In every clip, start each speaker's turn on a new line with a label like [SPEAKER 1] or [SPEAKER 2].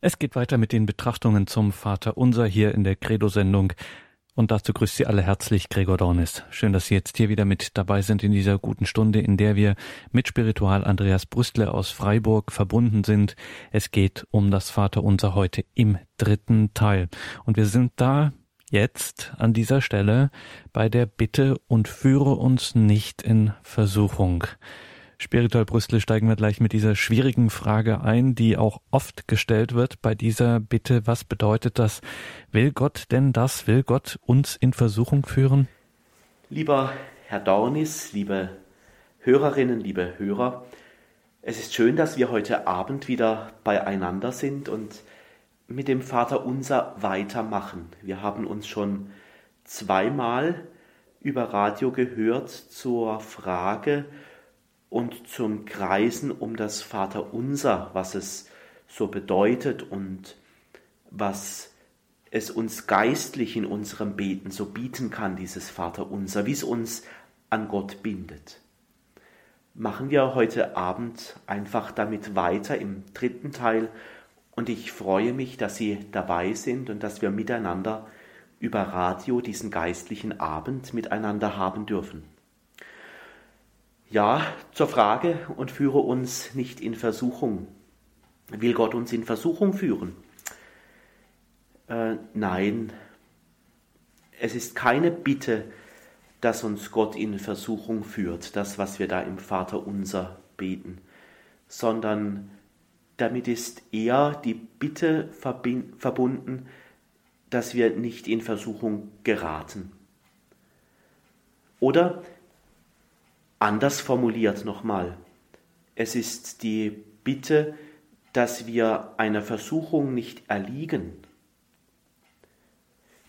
[SPEAKER 1] Es geht weiter mit den Betrachtungen zum Vater Unser hier in der Credo-Sendung. Und dazu grüßt Sie alle herzlich Gregor Dornis. Schön, dass Sie jetzt hier wieder mit dabei sind in dieser guten Stunde, in der wir mit Spiritual Andreas Brüstle aus Freiburg verbunden sind. Es geht um das Vater Unser heute im dritten Teil. Und wir sind da jetzt an dieser Stelle bei der Bitte und führe uns nicht in Versuchung. Spiritual Brüssel steigen wir gleich mit dieser schwierigen Frage ein, die auch oft gestellt wird bei dieser Bitte, was bedeutet das? Will Gott denn das? Will Gott uns in Versuchung führen?
[SPEAKER 2] Lieber Herr Dornis, liebe Hörerinnen, liebe Hörer, es ist schön, dass wir heute Abend wieder beieinander sind und mit dem Vater unser weitermachen. Wir haben uns schon zweimal über Radio gehört zur Frage, und zum Kreisen um das Vaterunser, was es so bedeutet und was es uns geistlich in unserem Beten so bieten kann, dieses Vaterunser, wie es uns an Gott bindet. Machen wir heute Abend einfach damit weiter im dritten Teil und ich freue mich, dass Sie dabei sind und dass wir miteinander über Radio diesen geistlichen Abend miteinander haben dürfen. Ja, zur Frage und führe uns nicht in Versuchung. Will Gott uns in Versuchung führen? Äh, nein, es ist keine Bitte, dass uns Gott in Versuchung führt, das, was wir da im Vater unser beten, sondern damit ist eher die Bitte verbunden, dass wir nicht in Versuchung geraten. Oder Anders formuliert nochmal, es ist die Bitte, dass wir einer Versuchung nicht erliegen.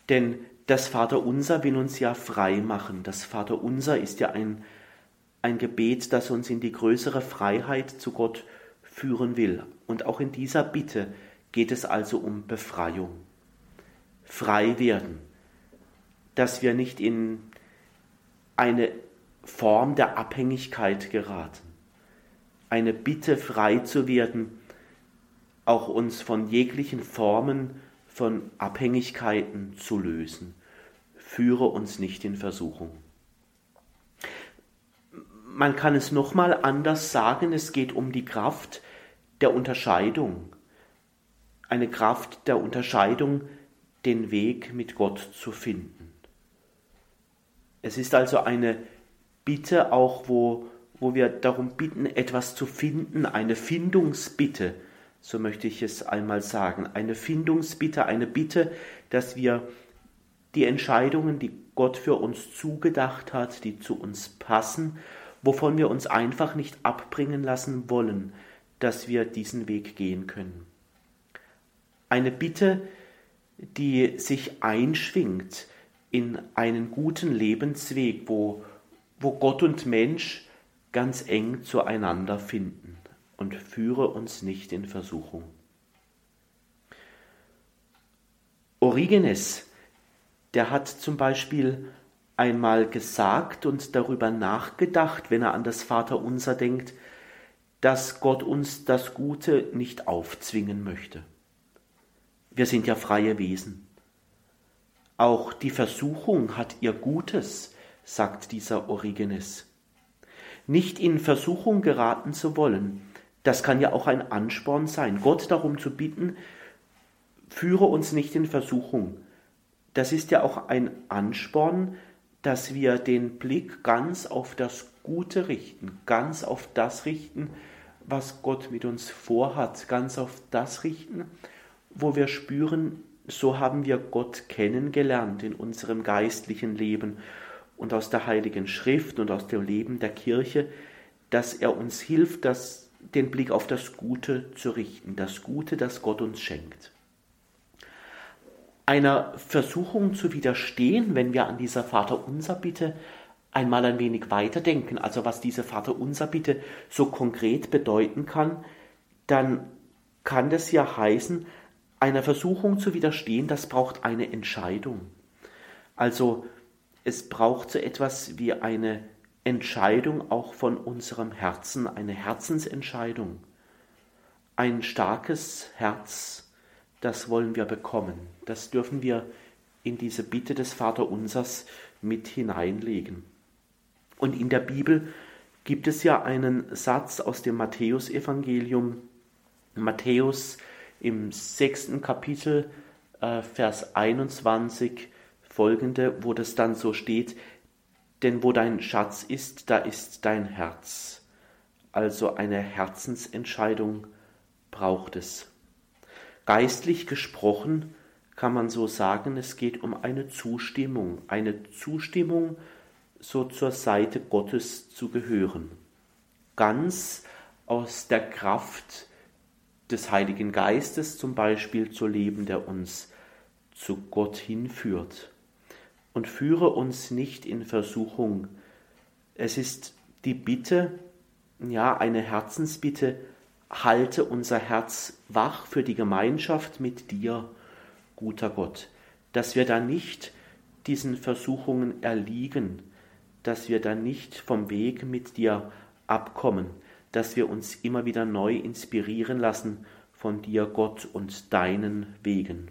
[SPEAKER 2] Denn das Vaterunser will uns ja frei machen. Das Vaterunser ist ja ein, ein Gebet, das uns in die größere Freiheit zu Gott führen will. Und auch in dieser Bitte geht es also um Befreiung. Frei werden. Dass wir nicht in eine Form der Abhängigkeit geraten. Eine Bitte frei zu werden, auch uns von jeglichen Formen von Abhängigkeiten zu lösen. Führe uns nicht in Versuchung. Man kann es nochmal anders sagen, es geht um die Kraft der Unterscheidung. Eine Kraft der Unterscheidung, den Weg mit Gott zu finden. Es ist also eine Bitte auch, wo, wo wir darum bitten, etwas zu finden, eine Findungsbitte, so möchte ich es einmal sagen, eine Findungsbitte, eine Bitte, dass wir die Entscheidungen, die Gott für uns zugedacht hat, die zu uns passen, wovon wir uns einfach nicht abbringen lassen wollen, dass wir diesen Weg gehen können. Eine Bitte, die sich einschwingt in einen guten Lebensweg, wo wo Gott und Mensch ganz eng zueinander finden und führe uns nicht in Versuchung. Origenes, der hat zum Beispiel einmal gesagt und darüber nachgedacht, wenn er an das Vaterunser denkt, dass Gott uns das Gute nicht aufzwingen möchte. Wir sind ja freie Wesen. Auch die Versuchung hat ihr Gutes, sagt dieser Origenes. Nicht in Versuchung geraten zu wollen, das kann ja auch ein Ansporn sein. Gott darum zu bitten, führe uns nicht in Versuchung. Das ist ja auch ein Ansporn, dass wir den Blick ganz auf das Gute richten, ganz auf das richten, was Gott mit uns vorhat, ganz auf das richten, wo wir spüren, so haben wir Gott kennengelernt in unserem geistlichen Leben und aus der Heiligen Schrift und aus dem Leben der Kirche, dass er uns hilft, das, den Blick auf das Gute zu richten, das Gute, das Gott uns schenkt. Einer Versuchung zu widerstehen, wenn wir an dieser Vaterunser Bitte einmal ein wenig weiterdenken, also was diese Vaterunser Bitte so konkret bedeuten kann, dann kann das ja heißen, einer Versuchung zu widerstehen, das braucht eine Entscheidung. Also es braucht so etwas wie eine Entscheidung auch von unserem Herzen, eine Herzensentscheidung. Ein starkes Herz, das wollen wir bekommen. Das dürfen wir in diese Bitte des Vaterunsers mit hineinlegen. Und in der Bibel gibt es ja einen Satz aus dem Matthäusevangelium. Matthäus im sechsten Kapitel, äh, Vers 21 folgende, wo das dann so steht, denn wo dein Schatz ist, da ist dein Herz. Also eine Herzensentscheidung braucht es. Geistlich gesprochen kann man so sagen, es geht um eine Zustimmung, eine Zustimmung, so zur Seite Gottes zu gehören. Ganz aus der Kraft des Heiligen Geistes zum Beispiel zu leben, der uns zu Gott hinführt. Und führe uns nicht in Versuchung. Es ist die Bitte, ja, eine Herzensbitte, halte unser Herz wach für die Gemeinschaft mit dir, guter Gott, dass wir da nicht diesen Versuchungen erliegen, dass wir da nicht vom Weg mit dir abkommen, dass wir uns immer wieder neu inspirieren lassen von dir, Gott, und deinen Wegen.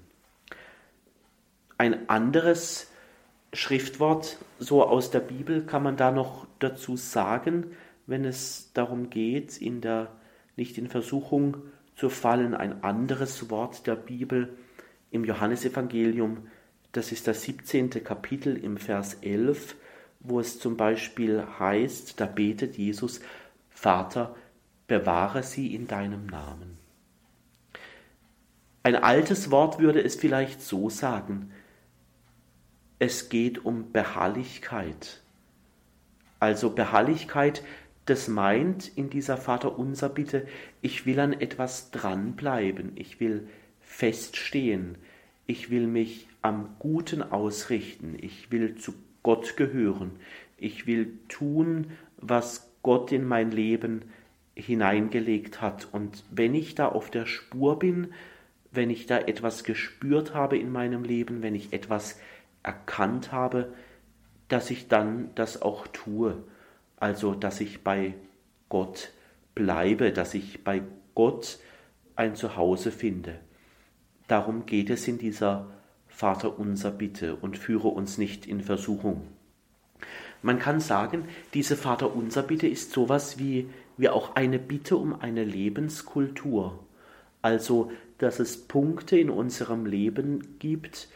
[SPEAKER 2] Ein anderes Schriftwort, so aus der Bibel, kann man da noch dazu sagen, wenn es darum geht, in der, nicht in Versuchung zu fallen, ein anderes Wort der Bibel im Johannesevangelium, das ist das 17. Kapitel im Vers 11, wo es zum Beispiel heißt, da betet Jesus, Vater, bewahre sie in deinem Namen. Ein altes Wort würde es vielleicht so sagen, es geht um Beharrlichkeit. Also Beharrlichkeit, das meint in dieser Vaterunser Bitte, ich will an etwas dranbleiben, ich will feststehen, ich will mich am Guten ausrichten, ich will zu Gott gehören. Ich will tun, was Gott in mein Leben hineingelegt hat. Und wenn ich da auf der Spur bin, wenn ich da etwas gespürt habe in meinem Leben, wenn ich etwas erkannt habe, dass ich dann das auch tue. Also, dass ich bei Gott bleibe, dass ich bei Gott ein Zuhause finde. Darum geht es in dieser Vater unser Bitte und führe uns nicht in Versuchung. Man kann sagen, diese Vater unser Bitte ist sowas wie, wie auch eine Bitte um eine Lebenskultur. Also, dass es Punkte in unserem Leben gibt,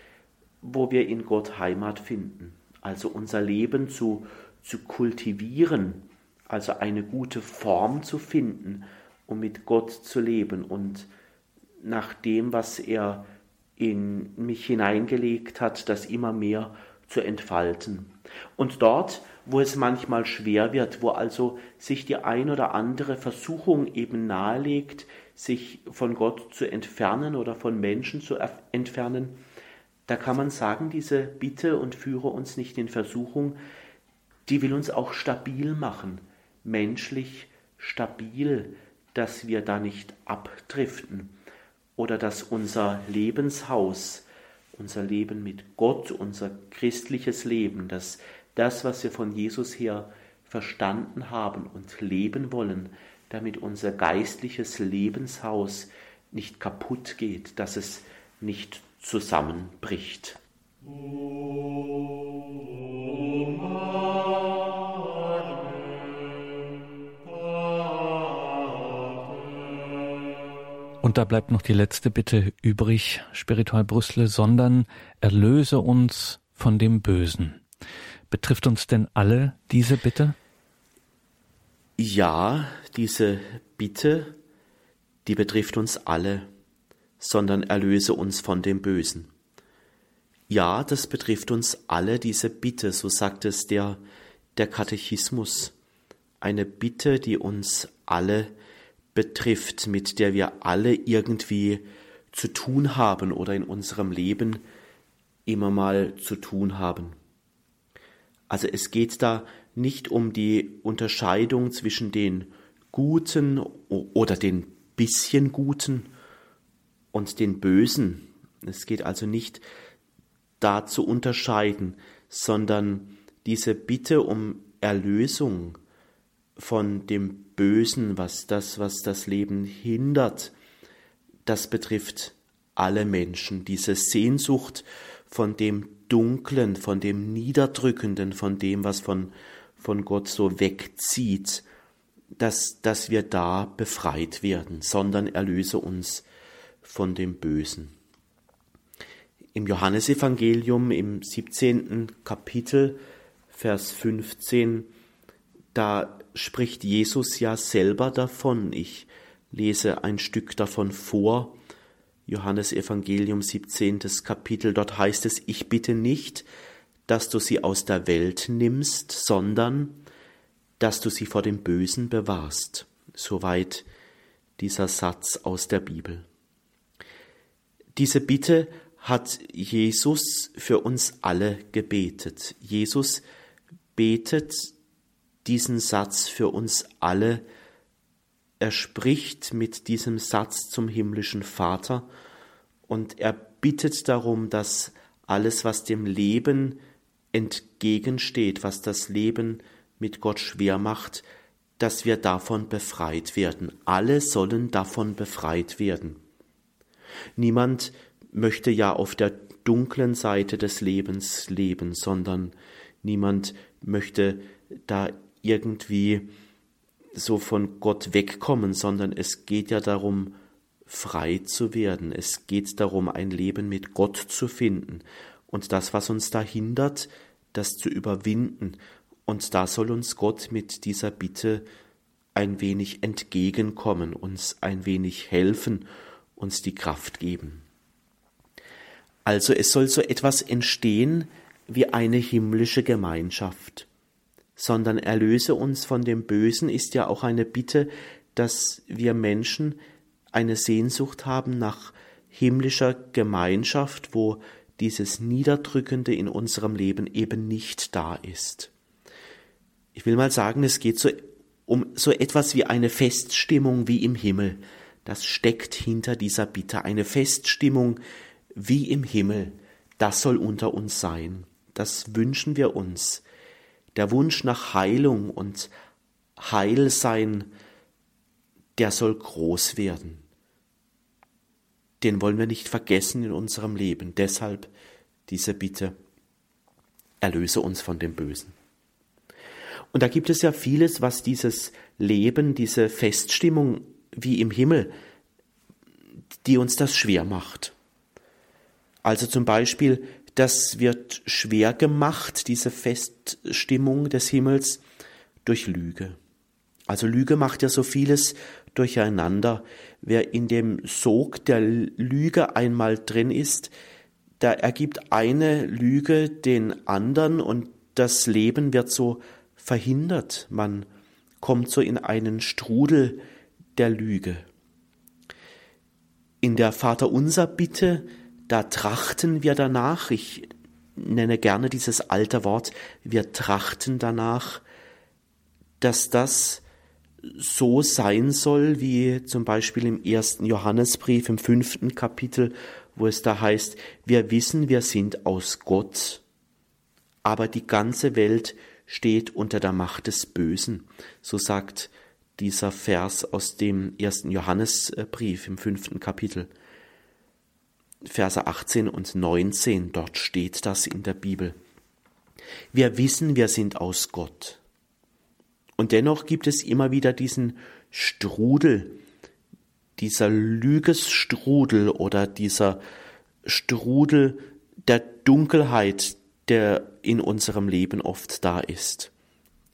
[SPEAKER 2] wo wir in Gott Heimat finden. Also unser Leben zu, zu kultivieren, also eine gute Form zu finden, um mit Gott zu leben und nach dem, was er in mich hineingelegt hat, das immer mehr zu entfalten. Und dort, wo es manchmal schwer wird, wo also sich die ein oder andere Versuchung eben nahelegt, sich von Gott zu entfernen oder von Menschen zu entfernen, da kann man sagen, diese Bitte und führe uns nicht in Versuchung, die will uns auch stabil machen, menschlich stabil, dass wir da nicht abdriften oder dass unser Lebenshaus, unser Leben mit Gott, unser christliches Leben, dass das, was wir von Jesus her verstanden haben und leben wollen, damit unser geistliches Lebenshaus nicht kaputt geht, dass es nicht zusammenbricht.
[SPEAKER 1] Und da bleibt noch die letzte Bitte übrig, Spiritual Brüssel, sondern erlöse uns von dem Bösen. Betrifft uns denn alle diese Bitte?
[SPEAKER 2] Ja, diese Bitte, die betrifft uns alle, sondern erlöse uns von dem Bösen. Ja, das betrifft uns alle, diese Bitte, so sagt es der, der Katechismus. Eine Bitte, die uns alle betrifft, mit der wir alle irgendwie zu tun haben oder in unserem Leben immer mal zu tun haben. Also es geht da nicht um die Unterscheidung zwischen den Guten oder den bisschen Guten und den Bösen. Es geht also nicht da zu unterscheiden, sondern diese Bitte um Erlösung von dem Bösen, was das, was das Leben hindert, das betrifft alle Menschen, diese Sehnsucht von dem Dunklen, von dem Niederdrückenden, von dem, was von, von Gott so wegzieht, dass, dass wir da befreit werden, sondern erlöse uns von dem Bösen. Im Johannesevangelium im 17. Kapitel, Vers 15, da spricht Jesus ja selber davon. Ich lese ein Stück davon vor. Johannes Evangelium 17. Kapitel, dort heißt es, ich bitte nicht, dass du sie aus der Welt nimmst, sondern dass du sie vor dem Bösen bewahrst. Soweit dieser Satz aus der Bibel. Diese Bitte hat Jesus für uns alle gebetet. Jesus betet diesen Satz für uns alle. Er spricht mit diesem Satz zum himmlischen Vater und er bittet darum, dass alles, was dem Leben entgegensteht, was das Leben mit Gott schwer macht, dass wir davon befreit werden. Alle sollen davon befreit werden. Niemand möchte ja auf der dunklen Seite des Lebens leben, sondern niemand möchte da irgendwie so von Gott wegkommen, sondern es geht ja darum, frei zu werden. Es geht darum, ein Leben mit Gott zu finden. Und das, was uns da hindert, das zu überwinden. Und da soll uns Gott mit dieser Bitte ein wenig entgegenkommen, uns ein wenig helfen, uns die Kraft geben. Also es soll so etwas entstehen wie eine himmlische Gemeinschaft. Sondern erlöse uns von dem Bösen ist ja auch eine Bitte, dass wir Menschen eine Sehnsucht haben nach himmlischer Gemeinschaft, wo dieses Niederdrückende in unserem Leben eben nicht da ist ich will mal sagen, es geht so um so etwas wie eine Feststimmung wie im Himmel. Das steckt hinter dieser Bitte. Eine Feststimmung wie im Himmel. Das soll unter uns sein. Das wünschen wir uns. Der Wunsch nach Heilung und Heilsein, der soll groß werden. Den wollen wir nicht vergessen in unserem Leben. Deshalb diese Bitte, erlöse uns von dem Bösen. Und da gibt es ja vieles, was dieses Leben, diese Feststimmung wie im Himmel, die uns das schwer macht. Also zum Beispiel, das wird schwer gemacht, diese Feststimmung des Himmels, durch Lüge. Also Lüge macht ja so vieles durcheinander. Wer in dem Sog der Lüge einmal drin ist, da ergibt eine Lüge den anderen und das Leben wird so verhindert. Man kommt so in einen Strudel der Lüge. In der Vaterunser Bitte, da trachten wir danach, ich nenne gerne dieses alte Wort, wir trachten danach, dass das so sein soll, wie zum Beispiel im ersten Johannesbrief im fünften Kapitel, wo es da heißt, wir wissen, wir sind aus Gott, aber die ganze Welt steht unter der Macht des Bösen. So sagt dieser Vers aus dem ersten Johannesbrief im fünften Kapitel. Verse 18 und 19, dort steht das in der Bibel. Wir wissen, wir sind aus Gott. Und dennoch gibt es immer wieder diesen Strudel, dieser Lügesstrudel oder dieser Strudel der Dunkelheit, der in unserem Leben oft da ist.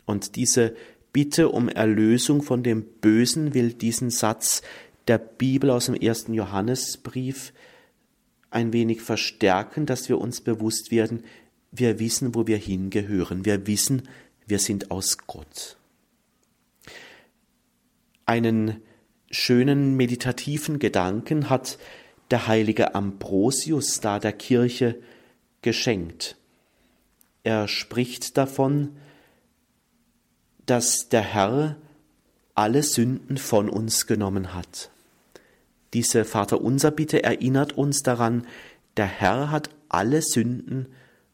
[SPEAKER 2] Und diese Bitte um Erlösung von dem Bösen will diesen Satz der Bibel aus dem ersten Johannesbrief ein wenig verstärken, dass wir uns bewusst werden, wir wissen, wo wir hingehören. Wir wissen, wir sind aus Gott. Einen schönen meditativen Gedanken hat der heilige Ambrosius da der Kirche geschenkt. Er spricht davon, dass der Herr alle Sünden von uns genommen hat. Diese Vaterunser Bitte erinnert uns daran, der Herr hat alle Sünden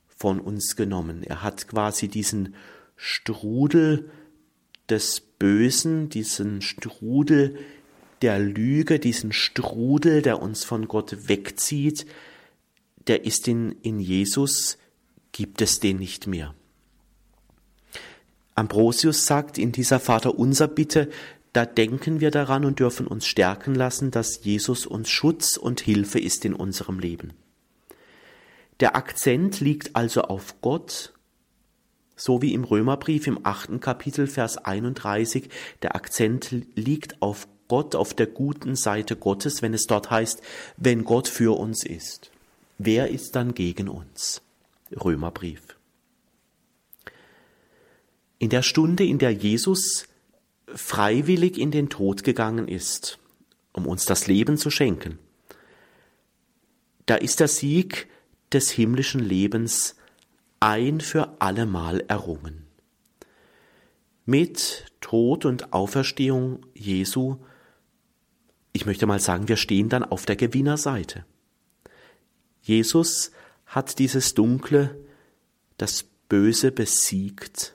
[SPEAKER 2] von uns genommen. Er hat quasi diesen Strudel des Bösen, diesen Strudel der Lüge, diesen Strudel, der uns von Gott wegzieht, der ist in, in Jesus, gibt es den nicht mehr. Ambrosius sagt in dieser Vaterunser Bitte, da denken wir daran und dürfen uns stärken lassen, dass Jesus uns Schutz und Hilfe ist in unserem Leben. Der Akzent liegt also auf Gott, so wie im Römerbrief im achten Kapitel Vers 31. Der Akzent liegt auf Gott, auf der guten Seite Gottes, wenn es dort heißt, wenn Gott für uns ist. Wer ist dann gegen uns? Römerbrief. In der Stunde, in der Jesus freiwillig in den Tod gegangen ist, um uns das Leben zu schenken, da ist der Sieg des himmlischen Lebens ein für allemal errungen. Mit Tod und Auferstehung Jesu, ich möchte mal sagen, wir stehen dann auf der Gewinnerseite. Jesus hat dieses Dunkle, das Böse besiegt.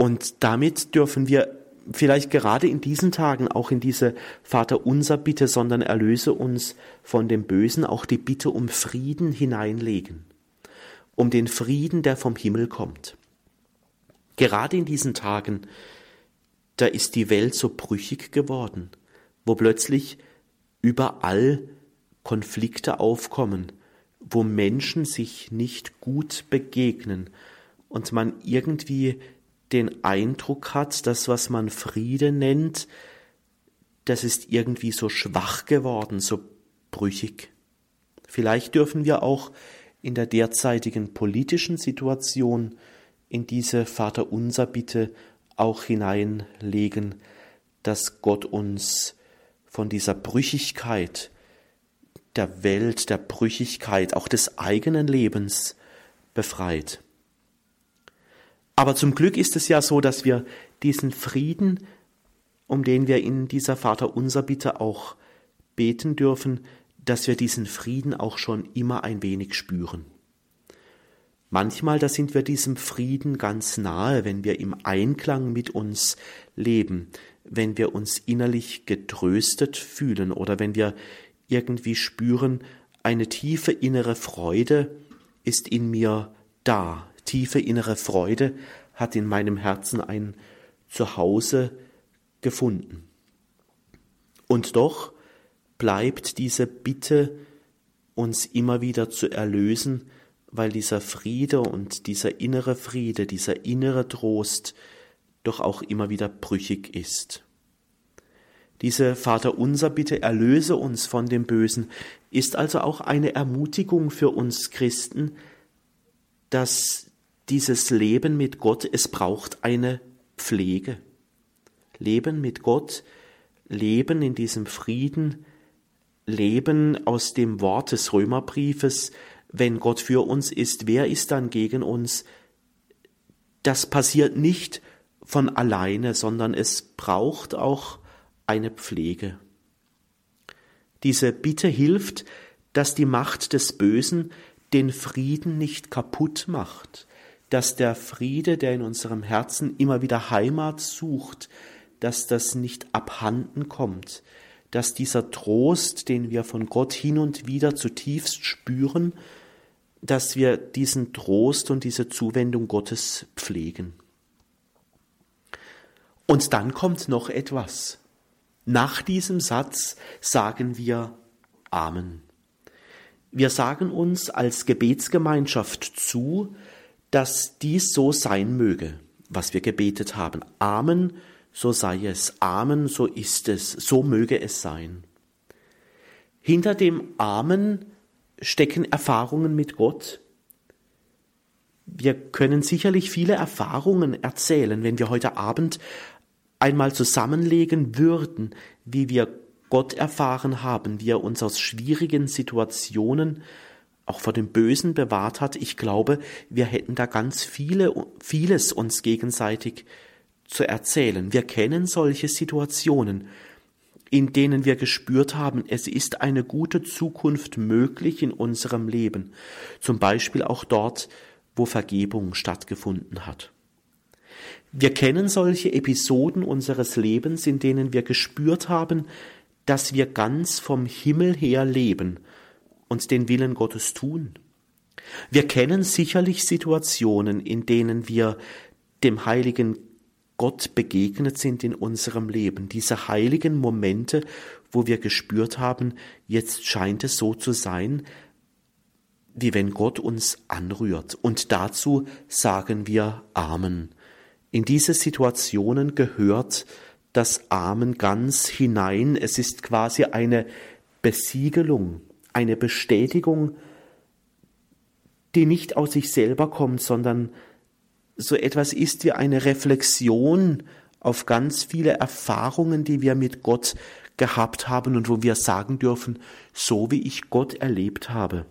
[SPEAKER 2] Und damit dürfen wir vielleicht gerade in diesen Tagen auch in diese Vater unser Bitte, sondern erlöse uns von dem Bösen auch die Bitte um Frieden hineinlegen, um den Frieden, der vom Himmel kommt. Gerade in diesen Tagen, da ist die Welt so brüchig geworden, wo plötzlich überall Konflikte aufkommen, wo Menschen sich nicht gut begegnen und man irgendwie den Eindruck hat, dass was man Friede nennt, das ist irgendwie so schwach geworden, so brüchig. Vielleicht dürfen wir auch in der derzeitigen politischen Situation in diese Vaterunser Bitte auch hineinlegen, dass Gott uns von dieser Brüchigkeit der Welt, der Brüchigkeit, auch des eigenen Lebens befreit. Aber zum Glück ist es ja so, dass wir diesen Frieden, um den wir in dieser Vaterunser Bitte auch beten dürfen, dass wir diesen Frieden auch schon immer ein wenig spüren. Manchmal, da sind wir diesem Frieden ganz nahe, wenn wir im Einklang mit uns leben, wenn wir uns innerlich getröstet fühlen oder wenn wir irgendwie spüren, eine tiefe innere Freude ist in mir da. Tiefe innere Freude hat in meinem Herzen ein Zuhause gefunden. Und doch bleibt diese Bitte, uns immer wieder zu erlösen, weil dieser Friede und dieser innere Friede, dieser innere Trost doch auch immer wieder brüchig ist. Diese Vaterunser Bitte, erlöse uns von dem Bösen, ist also auch eine Ermutigung für uns Christen, dass dieses Leben mit Gott, es braucht eine Pflege. Leben mit Gott, Leben in diesem Frieden, Leben aus dem Wort des Römerbriefes, wenn Gott für uns ist, wer ist dann gegen uns? Das passiert nicht von alleine, sondern es braucht auch eine Pflege. Diese Bitte hilft, dass die Macht des Bösen den Frieden nicht kaputt macht, dass der Friede, der in unserem Herzen immer wieder Heimat sucht, dass das nicht abhanden kommt, dass dieser Trost, den wir von Gott hin und wieder zutiefst spüren, dass wir diesen Trost und diese Zuwendung Gottes pflegen. Und dann kommt noch etwas. Nach diesem Satz sagen wir Amen. Wir sagen uns als Gebetsgemeinschaft zu, dass dies so sein möge, was wir gebetet haben. Amen, so sei es. Amen, so ist es. So möge es sein. Hinter dem Amen stecken Erfahrungen mit Gott. Wir können sicherlich viele Erfahrungen erzählen, wenn wir heute Abend einmal zusammenlegen würden, wie wir Gott erfahren haben, wie er uns aus schwierigen Situationen auch vor dem Bösen bewahrt hat, ich glaube, wir hätten da ganz viele, vieles uns gegenseitig zu erzählen. Wir kennen solche Situationen, in denen wir gespürt haben, es ist eine gute Zukunft möglich in unserem Leben, zum Beispiel auch dort, wo Vergebung stattgefunden hat. Wir kennen solche Episoden unseres Lebens, in denen wir gespürt haben, dass wir ganz vom Himmel her leben und den Willen Gottes tun. Wir kennen sicherlich Situationen, in denen wir dem heiligen Gott begegnet sind in unserem Leben, diese heiligen Momente, wo wir gespürt haben, jetzt scheint es so zu sein, wie wenn Gott uns anrührt. Und dazu sagen wir Amen. In diese Situationen gehört das Amen ganz hinein. Es ist quasi eine Besiegelung, eine Bestätigung, die nicht aus sich selber kommt, sondern so etwas ist wie eine Reflexion auf ganz viele Erfahrungen, die wir mit Gott gehabt haben und wo wir sagen dürfen, so wie ich Gott erlebt habe,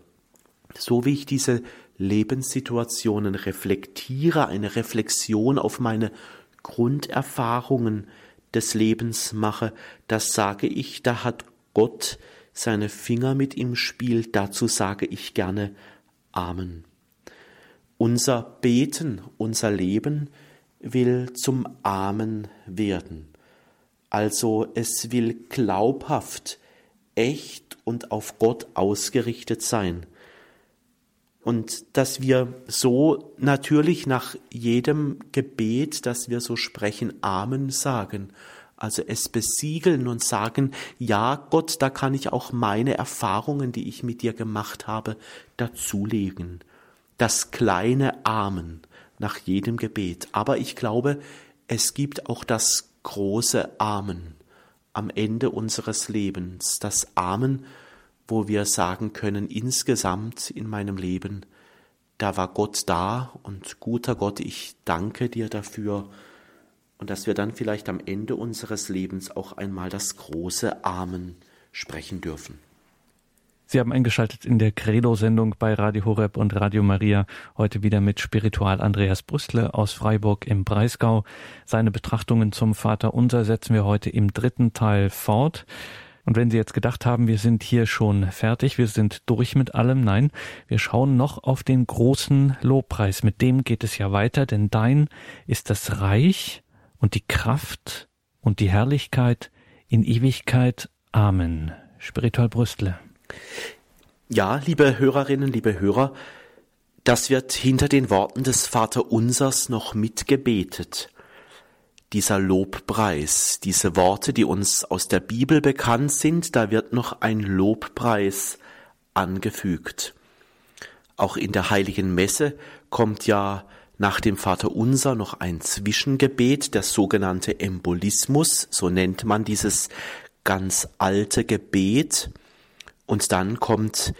[SPEAKER 2] so wie ich diese Lebenssituationen reflektiere, eine Reflexion auf meine Grunderfahrungen des Lebens mache, das sage ich, da hat Gott seine Finger mit im Spiel, dazu sage ich gerne Amen. Unser Beten, unser Leben will zum Amen werden. Also es will glaubhaft, echt und auf Gott ausgerichtet sein. Und dass wir so natürlich nach jedem Gebet, dass wir so sprechen, Amen sagen. Also es besiegeln und sagen, ja Gott, da kann ich auch meine Erfahrungen, die ich mit dir gemacht habe, dazulegen. Das kleine Amen nach jedem Gebet. Aber ich glaube, es gibt auch das große Amen am Ende unseres Lebens. Das Amen, wo wir sagen können, insgesamt in meinem Leben, da war Gott da und guter Gott, ich danke dir dafür und dass wir dann vielleicht am Ende unseres Lebens auch einmal das große Amen sprechen dürfen.
[SPEAKER 1] Sie haben eingeschaltet in der Credo-Sendung bei Radio Horeb und Radio Maria. Heute wieder mit Spiritual Andreas Brüstle aus Freiburg im Breisgau. Seine Betrachtungen zum Vater Unser setzen wir heute im dritten Teil fort. Und wenn Sie jetzt gedacht haben, wir sind hier schon fertig, wir sind durch mit allem, nein, wir schauen noch auf den großen Lobpreis. Mit dem geht es ja weiter, denn dein ist das Reich und die Kraft und die Herrlichkeit in Ewigkeit. Amen. Spiritual Brüstle.
[SPEAKER 2] Ja, liebe Hörerinnen, liebe Hörer, das wird hinter den Worten des Vaterunsers noch mitgebetet dieser Lobpreis, diese Worte, die uns aus der Bibel bekannt sind, da wird noch ein Lobpreis angefügt. Auch in der heiligen Messe kommt ja nach dem Vaterunser noch ein Zwischengebet, der sogenannte Embolismus, so nennt man dieses ganz alte Gebet. Und dann kommt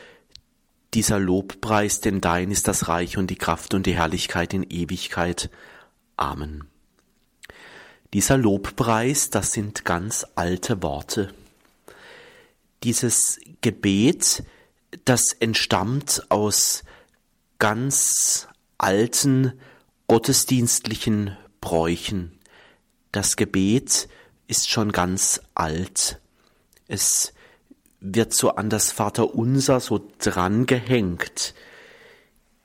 [SPEAKER 2] dieser Lobpreis, denn dein ist das Reich und die Kraft und die Herrlichkeit in Ewigkeit. Amen. Dieser Lobpreis, das sind ganz alte Worte. Dieses Gebet, das entstammt aus ganz alten gottesdienstlichen Bräuchen. Das Gebet ist schon ganz alt. Es wird so an das Vaterunser so drangehängt.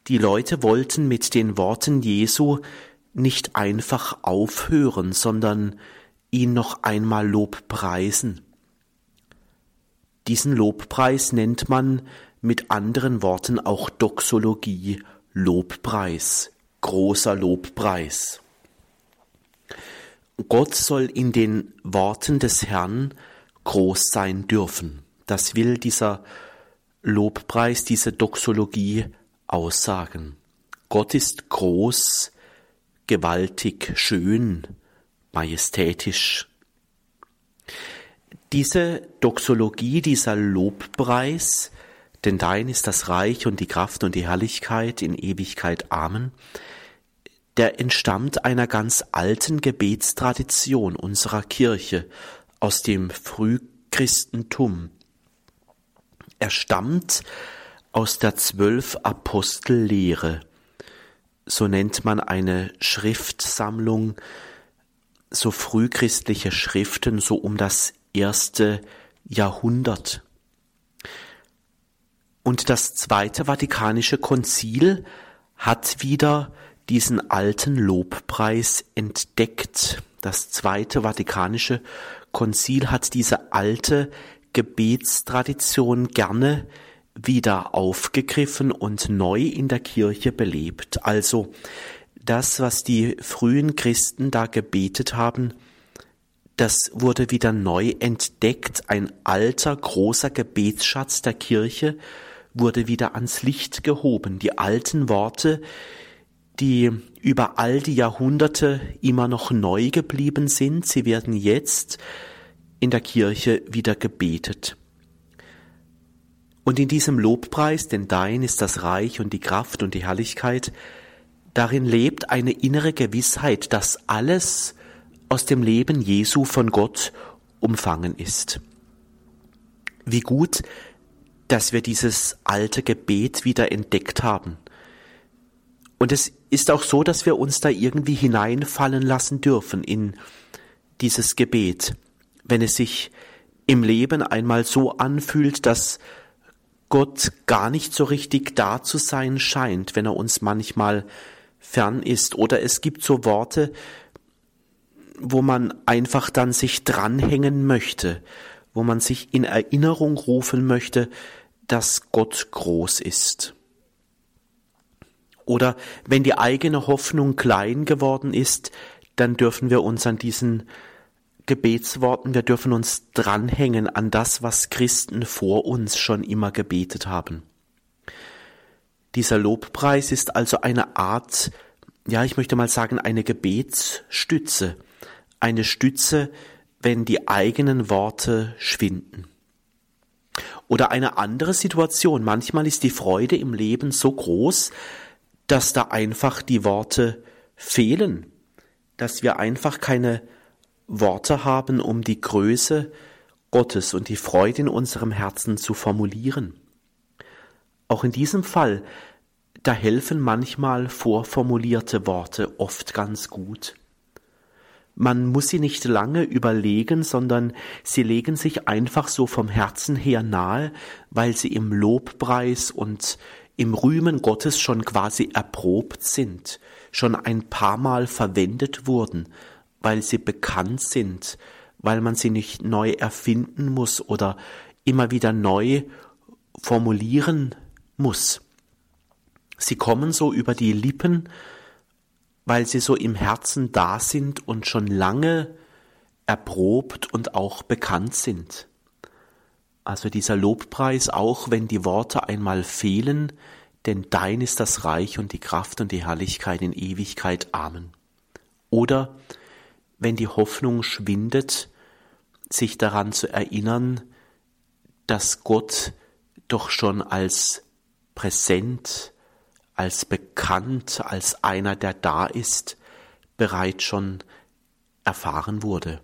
[SPEAKER 2] Die Leute wollten mit den Worten Jesu nicht einfach aufhören, sondern ihn noch einmal Lobpreisen. Diesen Lobpreis nennt man mit anderen Worten auch Doxologie, Lobpreis, großer Lobpreis. Gott soll in den Worten des Herrn groß sein dürfen. Das will dieser Lobpreis, diese Doxologie aussagen. Gott ist groß, gewaltig, schön, majestätisch. Diese Doxologie, dieser Lobpreis, denn dein ist das Reich und die Kraft und die Herrlichkeit in Ewigkeit. Amen. Der entstammt einer ganz alten Gebetstradition unserer Kirche aus dem Frühchristentum. Er stammt aus der Zwölf Apostellehre so nennt man eine Schriftsammlung, so frühchristliche Schriften, so um das erste Jahrhundert. Und das Zweite Vatikanische Konzil hat wieder diesen alten Lobpreis entdeckt. Das Zweite Vatikanische Konzil hat diese alte Gebetstradition gerne wieder aufgegriffen und neu in der Kirche belebt. Also das, was die frühen Christen da gebetet haben, das wurde wieder neu entdeckt. Ein alter, großer Gebetsschatz der Kirche wurde wieder ans Licht gehoben. Die alten Worte, die über all die Jahrhunderte immer noch neu geblieben sind, sie werden jetzt in der Kirche wieder gebetet. Und in diesem Lobpreis, denn dein ist das Reich und die Kraft und die Herrlichkeit, darin lebt eine innere Gewissheit, dass alles aus dem Leben Jesu von Gott umfangen ist. Wie gut, dass wir dieses alte Gebet wieder entdeckt haben. Und es ist auch so, dass wir uns da irgendwie hineinfallen lassen dürfen in dieses Gebet, wenn es sich im Leben einmal so anfühlt, dass Gott gar nicht so richtig da zu sein scheint, wenn er uns manchmal fern ist. Oder es gibt so Worte, wo man einfach dann sich dranhängen möchte, wo man sich in Erinnerung rufen möchte, dass Gott groß ist. Oder wenn die eigene Hoffnung klein geworden ist, dann dürfen wir uns an diesen Gebetsworten, wir dürfen uns dranhängen an das, was Christen vor uns schon immer gebetet haben. Dieser Lobpreis ist also eine Art, ja, ich möchte mal sagen, eine Gebetsstütze, eine Stütze, wenn die eigenen Worte schwinden. Oder eine andere Situation. Manchmal ist die Freude im Leben so groß, dass da einfach die Worte fehlen, dass wir einfach keine Worte haben, um die Größe Gottes und die Freude in unserem Herzen zu formulieren. Auch in diesem Fall, da helfen manchmal vorformulierte Worte oft ganz gut. Man muss sie nicht lange überlegen, sondern sie legen sich einfach so vom Herzen her nahe, weil sie im Lobpreis und im Rühmen Gottes schon quasi erprobt sind, schon ein paar Mal verwendet wurden, weil sie bekannt sind, weil man sie nicht neu erfinden muss oder immer wieder neu formulieren muss. Sie kommen so über die Lippen, weil sie so im Herzen da sind und schon lange erprobt und auch bekannt sind. Also dieser Lobpreis, auch wenn die Worte einmal fehlen, denn dein ist das Reich und die Kraft und die Herrlichkeit in Ewigkeit. Amen. Oder wenn die Hoffnung schwindet, sich daran zu erinnern, dass Gott doch schon als präsent, als bekannt, als einer, der da ist, bereits schon erfahren wurde.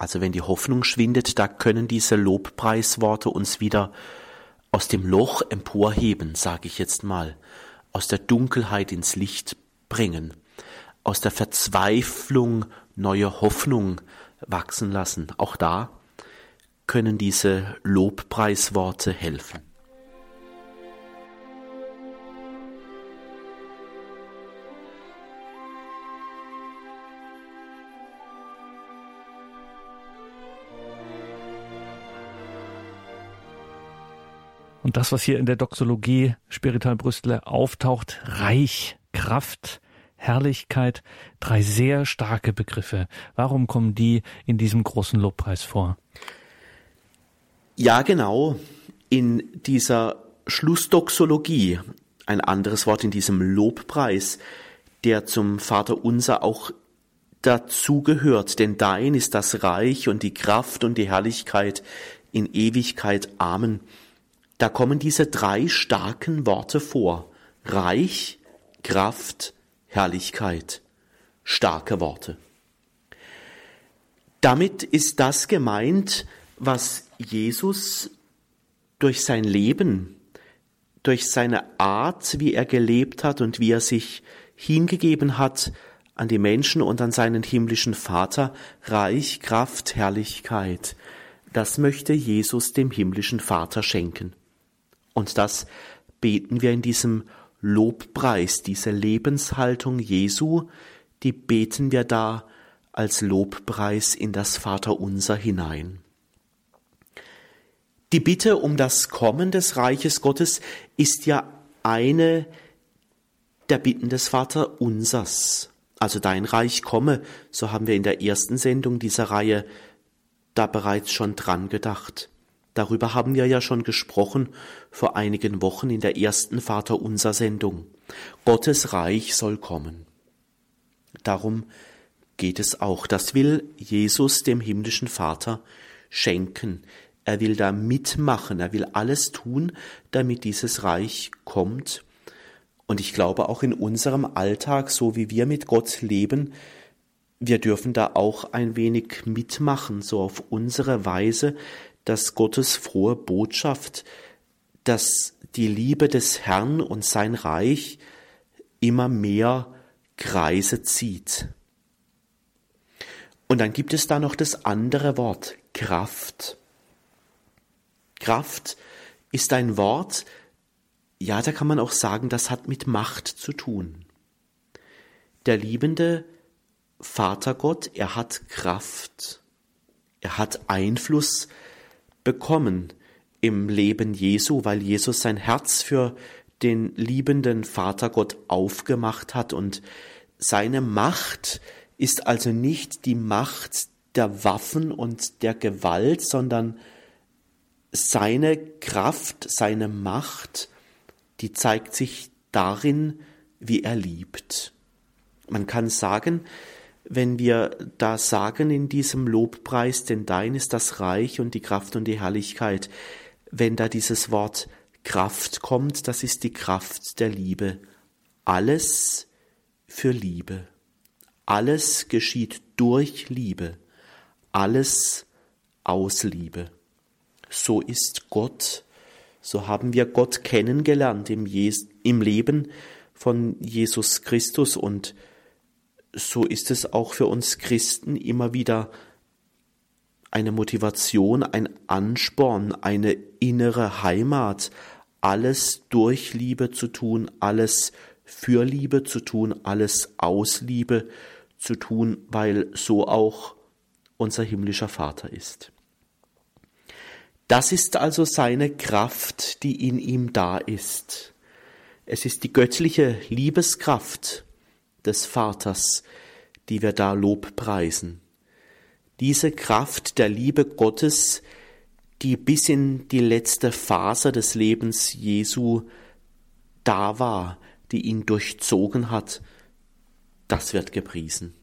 [SPEAKER 2] Also wenn die Hoffnung schwindet, da können diese Lobpreisworte uns wieder aus dem Loch emporheben, sage ich jetzt mal, aus der Dunkelheit ins Licht bringen, aus der Verzweiflung neue Hoffnung wachsen lassen. Auch da können diese Lobpreisworte helfen.
[SPEAKER 1] Und das, was hier in der Doxologie Spirital Brüstler auftaucht, Reich, Kraft, Herrlichkeit, drei sehr starke Begriffe. Warum kommen die in diesem großen Lobpreis vor?
[SPEAKER 2] Ja, genau. In dieser Schlussdoxologie, ein anderes Wort in diesem Lobpreis, der zum Vater Unser auch dazugehört, denn dein ist das Reich und die Kraft und die Herrlichkeit in Ewigkeit. Amen. Da kommen diese drei starken Worte vor. Reich, Kraft, Herrlichkeit. Starke Worte. Damit ist das gemeint, was Jesus durch sein Leben, durch seine Art, wie er gelebt hat und wie er sich hingegeben hat an die Menschen und an seinen himmlischen Vater, Reich, Kraft, Herrlichkeit, das möchte Jesus dem himmlischen Vater schenken. Und das beten wir in diesem Lobpreis, diese Lebenshaltung Jesu, die beten wir da als Lobpreis in das Vaterunser hinein. Die Bitte um das Kommen des Reiches Gottes ist ja eine der Bitten des Vaterunsers. Also dein Reich komme, so haben wir in der ersten Sendung dieser Reihe da bereits schon dran gedacht. Darüber haben wir ja schon gesprochen vor einigen Wochen in der ersten Vaterunser Sendung. Gottes Reich soll kommen. Darum geht es auch. Das will Jesus dem himmlischen Vater schenken. Er will da mitmachen, er will alles tun, damit dieses Reich kommt. Und ich glaube auch in unserem Alltag, so wie wir mit Gott leben, wir dürfen da auch ein wenig mitmachen, so auf unsere Weise, dass Gottes frohe Botschaft, dass die Liebe des Herrn und sein Reich immer mehr Kreise zieht. Und dann gibt es da noch das andere Wort, Kraft. Kraft ist ein Wort, ja, da kann man auch sagen, das hat mit Macht zu tun. Der liebende Vatergott, er hat Kraft, er hat Einfluss bekommen im Leben Jesu, weil Jesus sein Herz für den liebenden Vatergott aufgemacht hat und seine Macht ist also nicht die Macht der Waffen und der Gewalt, sondern seine Kraft, seine Macht, die zeigt sich darin, wie er liebt. Man kann sagen, wenn wir da sagen in diesem Lobpreis, denn dein ist das Reich und die Kraft und die Herrlichkeit, wenn da dieses Wort Kraft kommt, das ist die Kraft der Liebe. Alles für Liebe. Alles geschieht durch Liebe, alles aus Liebe. So ist Gott, so haben wir Gott kennengelernt im, Je im Leben von Jesus Christus und so ist es auch für uns Christen immer wieder eine Motivation, ein Ansporn, eine innere Heimat, alles durch Liebe zu tun, alles für Liebe zu tun, alles aus Liebe zu tun, weil so auch unser himmlischer Vater ist. Das ist also seine Kraft, die in ihm da ist. Es ist die göttliche Liebeskraft des Vaters, die wir da Lob preisen. Diese Kraft der Liebe Gottes, die bis in die letzte Phase des Lebens Jesu da war, die ihn durchzogen hat, das wird gepriesen.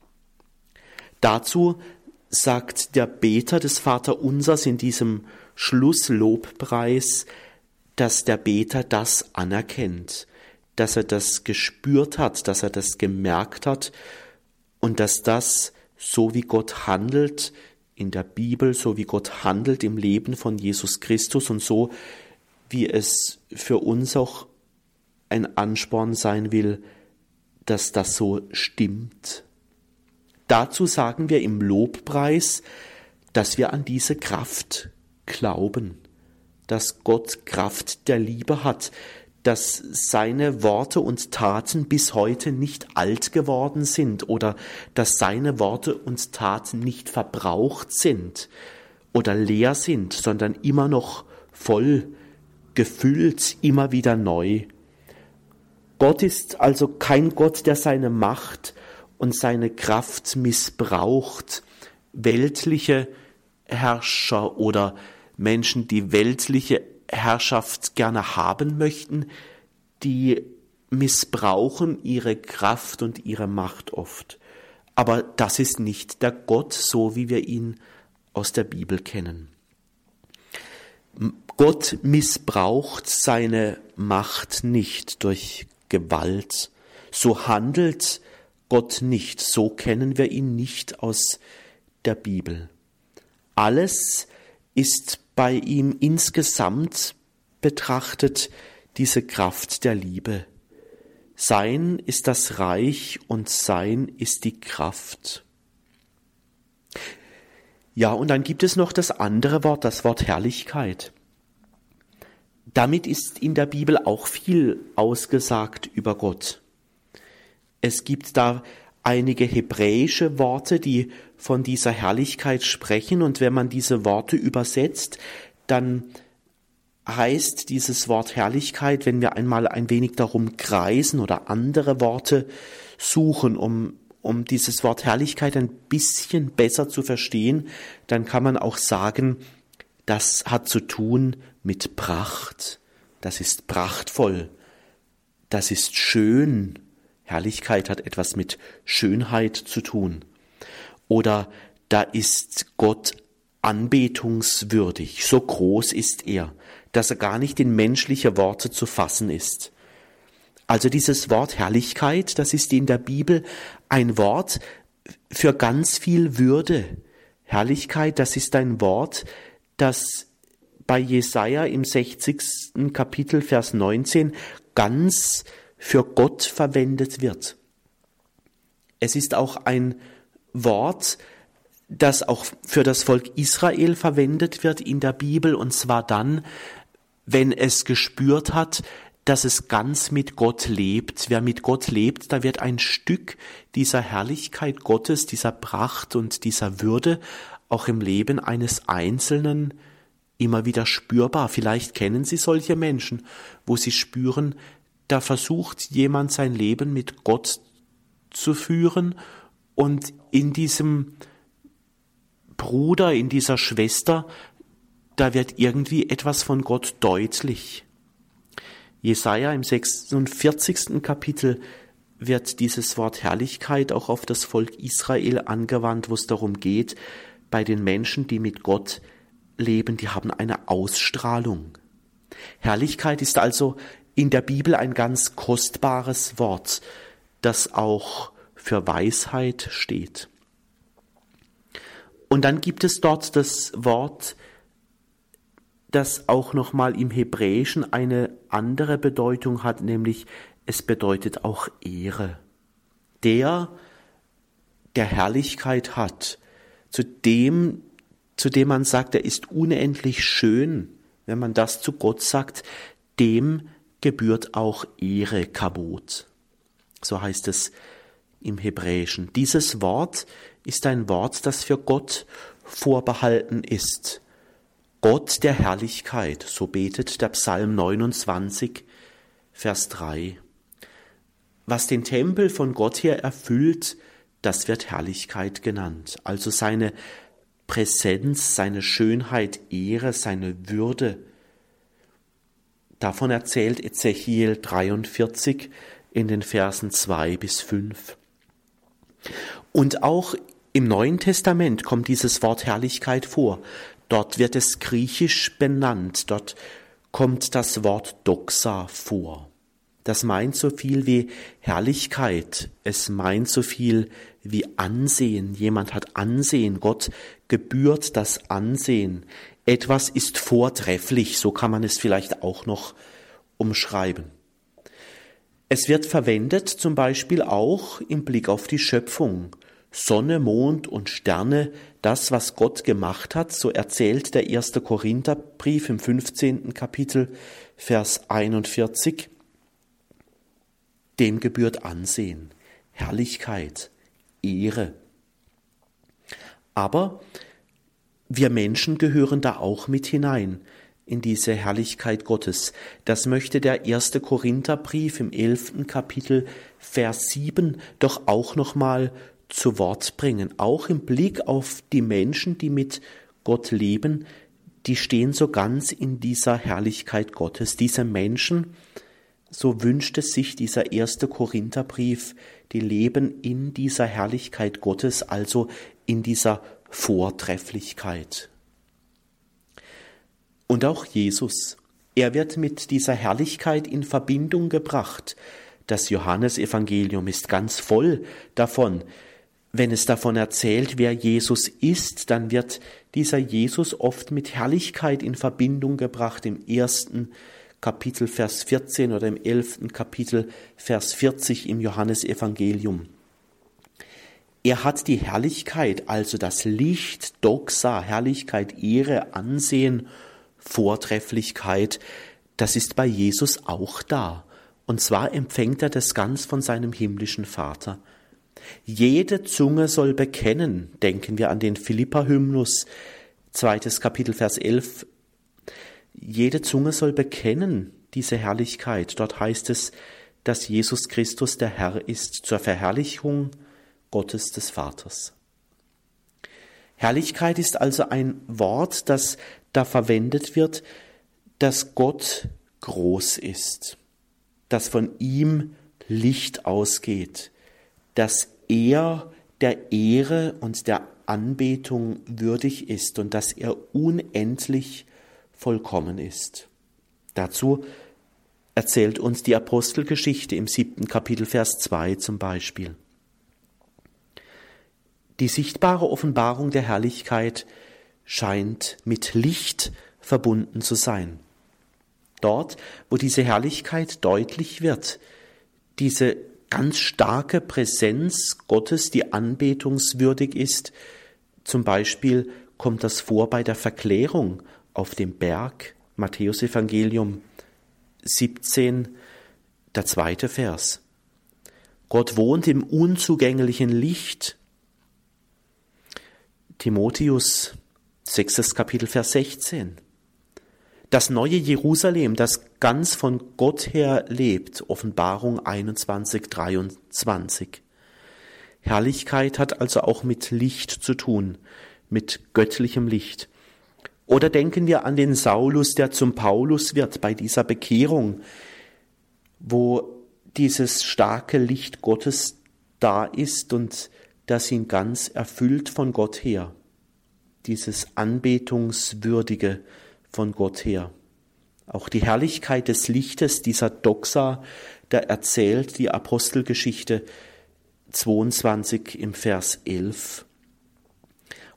[SPEAKER 2] Dazu sagt der Beter des Vaterunsers in diesem Schlusslobpreis, dass der Beter das anerkennt, dass er das gespürt hat, dass er das gemerkt hat und dass das, so wie Gott handelt in der Bibel, so wie Gott handelt im Leben von Jesus Christus und so wie es für uns auch ein Ansporn sein will, dass das so stimmt. Dazu sagen wir im Lobpreis, dass wir an diese Kraft glauben, dass Gott Kraft der Liebe hat, dass seine Worte und Taten bis heute nicht alt geworden sind oder dass seine Worte und Taten nicht verbraucht sind oder leer sind, sondern immer noch voll, gefüllt, immer wieder neu. Gott ist also kein Gott, der seine Macht und seine Kraft missbraucht, weltliche Herrscher oder Menschen, die weltliche Herrschaft gerne haben möchten, die missbrauchen ihre Kraft und ihre Macht oft. Aber das ist nicht der Gott, so wie wir ihn aus der Bibel kennen. Gott missbraucht seine Macht nicht durch Gewalt. So handelt Gott nicht, so kennen wir ihn nicht aus der Bibel. Alles ist bei ihm insgesamt betrachtet diese Kraft der Liebe. Sein ist das Reich und sein ist die Kraft. Ja, und dann gibt es noch das andere Wort, das Wort Herrlichkeit. Damit ist in der Bibel auch viel ausgesagt über Gott. Es gibt da einige hebräische Worte, die von dieser Herrlichkeit sprechen, und wenn man diese Worte übersetzt, dann heißt dieses Wort Herrlichkeit, wenn wir einmal ein wenig darum kreisen oder andere Worte suchen, um, um dieses Wort Herrlichkeit ein bisschen besser zu verstehen, dann kann man auch sagen, das hat zu tun mit Pracht. Das ist prachtvoll. Das ist schön. Herrlichkeit hat etwas mit Schönheit zu tun. Oder da ist Gott anbetungswürdig, so groß ist er dass er gar nicht in menschliche Worte zu fassen ist. Also dieses Wort Herrlichkeit, das ist in der Bibel ein Wort für ganz viel Würde. Herrlichkeit, das ist ein Wort, das bei Jesaja im 60. Kapitel Vers 19 ganz für Gott verwendet wird. Es ist auch ein Wort, das auch für das Volk Israel verwendet wird in der Bibel, und zwar dann, wenn es gespürt hat, dass es ganz mit Gott lebt. Wer mit Gott lebt, da wird ein Stück dieser Herrlichkeit Gottes, dieser Pracht und dieser Würde auch im Leben eines Einzelnen immer wieder spürbar. Vielleicht kennen Sie solche Menschen, wo Sie spüren, da versucht jemand sein Leben mit Gott zu führen und in diesem Bruder, in dieser Schwester, da wird irgendwie etwas von Gott deutlich. Jesaja im 46. Kapitel wird dieses Wort Herrlichkeit auch auf das Volk Israel angewandt, wo es darum geht, bei den Menschen, die mit Gott leben, die haben eine Ausstrahlung. Herrlichkeit ist also in der Bibel ein ganz kostbares Wort, das auch für Weisheit steht. Und dann gibt es dort das Wort, das auch nochmal im Hebräischen eine andere Bedeutung hat, nämlich es bedeutet auch Ehre. Der, der Herrlichkeit hat, zu dem, zu dem man sagt, er ist unendlich schön, wenn man das zu Gott sagt, dem gebührt auch Ehre, Kabot. So heißt es im Hebräischen. Dieses Wort ist ein Wort, das für Gott vorbehalten ist. Gott der Herrlichkeit, so betet der Psalm 29, Vers 3. Was den Tempel von Gott her erfüllt, das wird Herrlichkeit genannt. Also seine Präsenz, seine Schönheit, Ehre, seine Würde. Davon erzählt Ezechiel 43 in den Versen 2 bis 5. Und auch im Neuen Testament kommt dieses Wort Herrlichkeit vor. Dort wird es griechisch benannt. Dort kommt das Wort Doxa vor. Das meint so viel wie Herrlichkeit. Es meint so viel wie Ansehen. Jemand hat Ansehen. Gott gebührt das Ansehen. Etwas ist vortrefflich. So kann man es vielleicht auch noch umschreiben. Es wird verwendet zum Beispiel auch im Blick auf die Schöpfung. Sonne, Mond und Sterne, das, was Gott gemacht hat, so erzählt der erste Korintherbrief im 15. Kapitel, Vers 41, dem gebührt Ansehen, Herrlichkeit, Ehre. Aber wir Menschen gehören da auch mit hinein in diese Herrlichkeit Gottes. Das möchte der erste Korintherbrief im elften Kapitel Vers 7 doch auch nochmal zu Wort bringen, auch im Blick auf die Menschen, die mit Gott leben, die stehen so ganz in dieser Herrlichkeit Gottes. Diese Menschen, so wünscht es sich dieser erste Korintherbrief, die leben in dieser Herrlichkeit Gottes, also in dieser Vortrefflichkeit. Und auch Jesus, er wird mit dieser Herrlichkeit in Verbindung gebracht. Das Johannesevangelium ist ganz voll davon, wenn es davon erzählt, wer Jesus ist, dann wird dieser Jesus oft mit Herrlichkeit in Verbindung gebracht im ersten Kapitel Vers 14 oder im elften Kapitel Vers 40 im Johannesevangelium. Er hat die Herrlichkeit, also das Licht, Doxa, Herrlichkeit, Ehre, Ansehen, Vortrefflichkeit, das ist bei Jesus auch da. Und zwar empfängt er das ganz von seinem himmlischen Vater. Jede Zunge soll bekennen, denken wir an den Philippa-Hymnus, zweites Kapitel, Vers 11. Jede Zunge soll bekennen diese Herrlichkeit. Dort heißt es, dass Jesus Christus der Herr ist zur Verherrlichung Gottes des Vaters. Herrlichkeit ist also ein Wort, das da verwendet wird, dass Gott groß ist, dass von ihm Licht ausgeht, dass er der Ehre und der Anbetung würdig ist und dass er unendlich vollkommen ist. Dazu erzählt uns die Apostelgeschichte im siebten Kapitel Vers 2 zum Beispiel. Die sichtbare Offenbarung der Herrlichkeit scheint mit Licht verbunden zu sein. Dort, wo diese Herrlichkeit deutlich wird, diese ganz starke Präsenz Gottes, die anbetungswürdig ist, zum Beispiel kommt das vor bei der Verklärung auf dem Berg, Matthäus Evangelium 17, der zweite Vers. Gott wohnt im unzugänglichen Licht. Timotheus, sechstes Kapitel, Vers 16 das neue Jerusalem, das ganz von Gott her lebt. Offenbarung 21, 23. Herrlichkeit hat also auch mit Licht zu tun, mit göttlichem Licht. Oder denken wir an den Saulus, der zum Paulus wird bei dieser Bekehrung, wo dieses starke Licht Gottes da ist und das ihn ganz erfüllt von Gott her. Dieses anbetungswürdige, von Gott her. Auch die Herrlichkeit des Lichtes dieser Doxa, da erzählt die Apostelgeschichte 22 im Vers 11.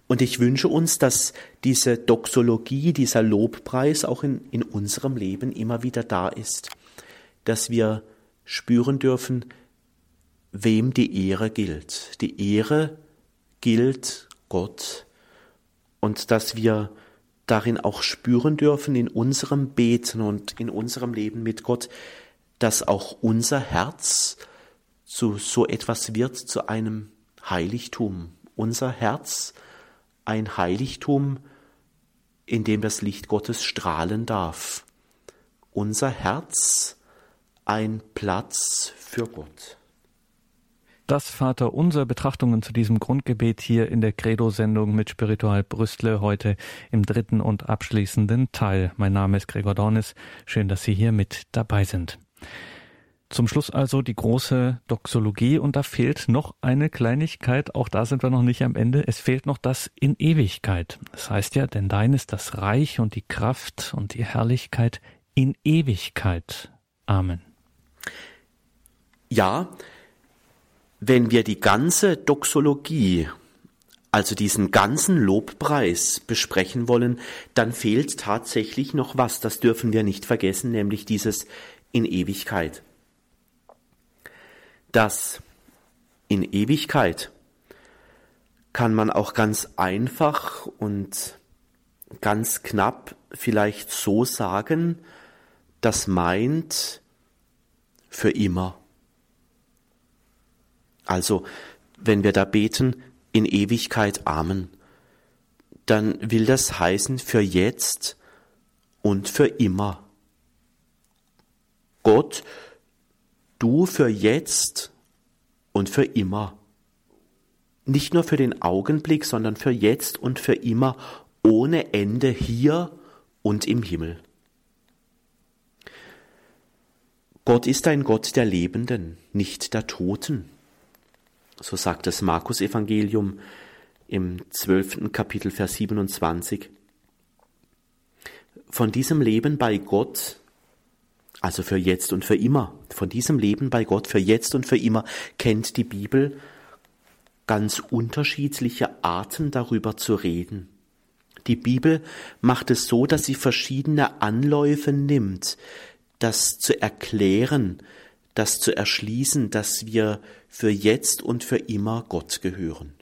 [SPEAKER 2] Und ich wünsche uns, dass diese Doxologie, dieser Lobpreis auch in, in unserem Leben immer wieder da ist, dass wir spüren dürfen, wem die Ehre gilt. Die Ehre gilt Gott und dass wir darin auch spüren dürfen in unserem Beten und in unserem Leben mit Gott, dass auch unser Herz zu so etwas wird, zu einem Heiligtum. Unser Herz ein Heiligtum, in dem das Licht Gottes strahlen darf. Unser Herz ein Platz für Gott.
[SPEAKER 1] Das Vater unser Betrachtungen zu diesem Grundgebet hier in der Credo-Sendung mit Spiritual Brüstle heute im dritten und abschließenden Teil. Mein Name ist Gregor Dornis. Schön, dass Sie hier mit dabei sind. Zum Schluss also die große Doxologie und da fehlt noch eine Kleinigkeit, auch da sind wir noch nicht am Ende, es fehlt noch das in Ewigkeit. Das heißt ja, denn dein ist das Reich und die Kraft und die Herrlichkeit in Ewigkeit. Amen.
[SPEAKER 2] Ja, wenn wir die ganze Doxologie, also diesen ganzen Lobpreis besprechen wollen, dann fehlt tatsächlich noch was, das dürfen wir nicht vergessen, nämlich dieses in Ewigkeit. Das in Ewigkeit kann man auch ganz einfach und ganz knapp vielleicht so sagen, das meint für immer. Also, wenn wir da beten, in Ewigkeit Amen, dann will das heißen für jetzt und für immer. Gott, du für jetzt und für immer. Nicht nur für den Augenblick, sondern für jetzt und für immer, ohne Ende hier und im Himmel. Gott ist ein Gott der Lebenden, nicht der Toten. So sagt das Markus Evangelium im zwölften Kapitel Vers 27. Von diesem Leben bei Gott, also für jetzt und für immer, von diesem Leben bei Gott für jetzt und für immer kennt die Bibel ganz unterschiedliche Arten darüber zu reden. Die Bibel macht es so, dass sie verschiedene Anläufe nimmt, das zu erklären, das zu erschließen, dass wir für jetzt und für immer Gott gehören.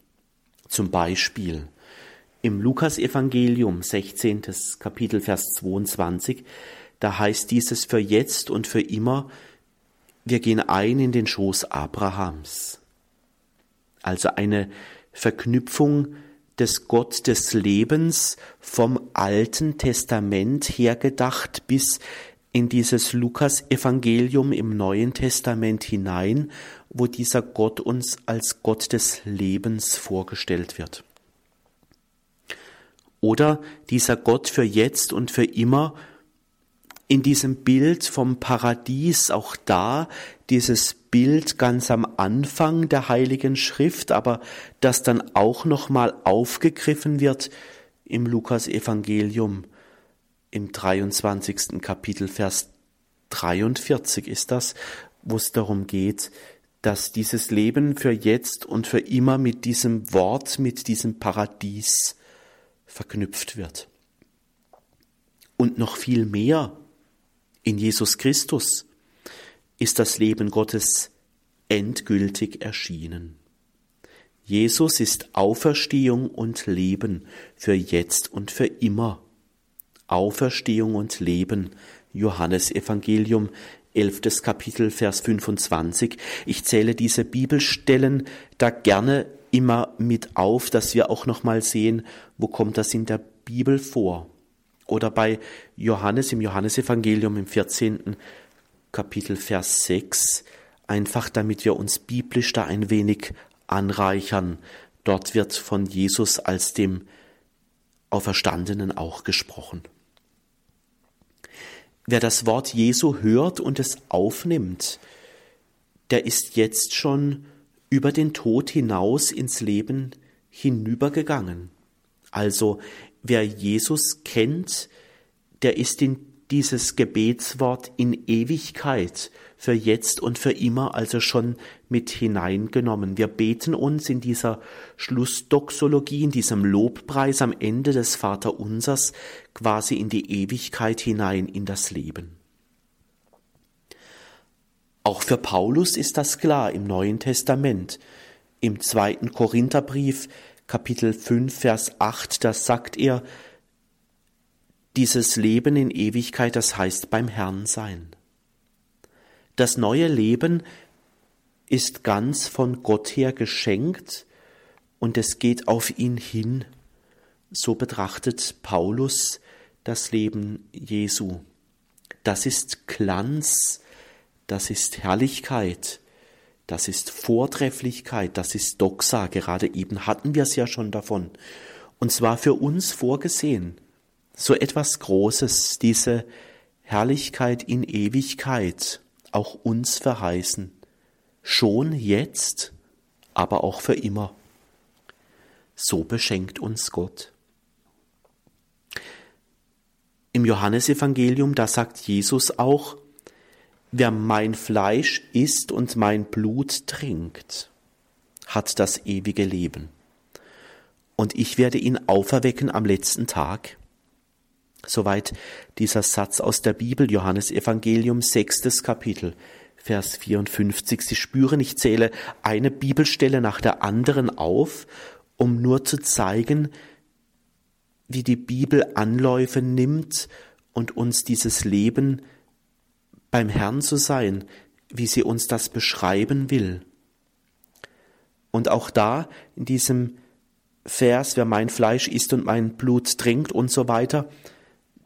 [SPEAKER 2] Zum Beispiel im Lukasevangelium 16. Kapitel Vers 22, da heißt dieses für jetzt und für immer, wir gehen ein in den Schoß Abrahams. Also eine Verknüpfung des Gott des Lebens vom Alten Testament hergedacht bis in dieses Lukas-Evangelium im Neuen Testament hinein, wo dieser Gott uns als Gott des Lebens vorgestellt wird. Oder dieser Gott für jetzt und für immer in diesem Bild vom Paradies, auch da dieses Bild ganz am Anfang der Heiligen Schrift, aber das dann auch nochmal aufgegriffen wird im Lukas-Evangelium im 23. Kapitel, Vers 43 ist das, wo es darum geht, dass dieses Leben für jetzt und für immer mit diesem Wort, mit diesem Paradies verknüpft wird. Und noch viel mehr in Jesus Christus ist das Leben Gottes endgültig erschienen. Jesus ist Auferstehung und Leben für jetzt und für immer. Auferstehung und Leben. Johannes Evangelium, 11. Kapitel, Vers 25. Ich zähle diese Bibelstellen da gerne immer mit auf, dass wir auch nochmal sehen, wo kommt das in der Bibel vor. Oder bei Johannes im Johannesevangelium im 14. Kapitel, Vers 6, einfach damit wir uns biblisch da ein wenig anreichern. Dort wird von Jesus als dem Auferstandenen auch gesprochen. Wer das Wort Jesu hört und es aufnimmt, der ist jetzt schon über den Tod hinaus ins Leben hinübergegangen. Also wer Jesus kennt, der ist in dieses Gebetswort in Ewigkeit für jetzt und für immer also schon mit hineingenommen. Wir beten uns in dieser Schlussdoxologie, in diesem Lobpreis am Ende des Vaterunsers quasi in die Ewigkeit hinein, in das Leben. Auch für Paulus ist das klar im Neuen Testament. Im zweiten Korintherbrief, Kapitel 5, Vers 8, da sagt er, dieses Leben in Ewigkeit, das heißt beim Herrn sein. Das neue Leben ist ganz von Gott her geschenkt und es geht auf ihn hin. So betrachtet Paulus das Leben Jesu. Das ist Glanz, das ist Herrlichkeit, das ist Vortrefflichkeit, das ist Doxa. Gerade eben hatten wir es ja schon davon. Und zwar für uns vorgesehen so etwas Großes, diese Herrlichkeit in Ewigkeit auch uns verheißen, schon jetzt, aber auch für immer. So beschenkt uns Gott. Im Johannesevangelium, da sagt Jesus auch, wer mein Fleisch isst und mein Blut trinkt, hat das ewige Leben. Und ich werde ihn auferwecken am letzten Tag. Soweit dieser Satz aus der Bibel, Johannes Evangelium, sechstes Kapitel, Vers 54. Sie spüren, ich zähle eine Bibelstelle nach der anderen auf, um nur zu zeigen, wie die Bibel Anläufe nimmt und uns dieses Leben beim Herrn zu sein, wie sie uns das beschreiben will. Und auch da in diesem Vers, wer mein Fleisch isst und mein Blut trinkt und so weiter,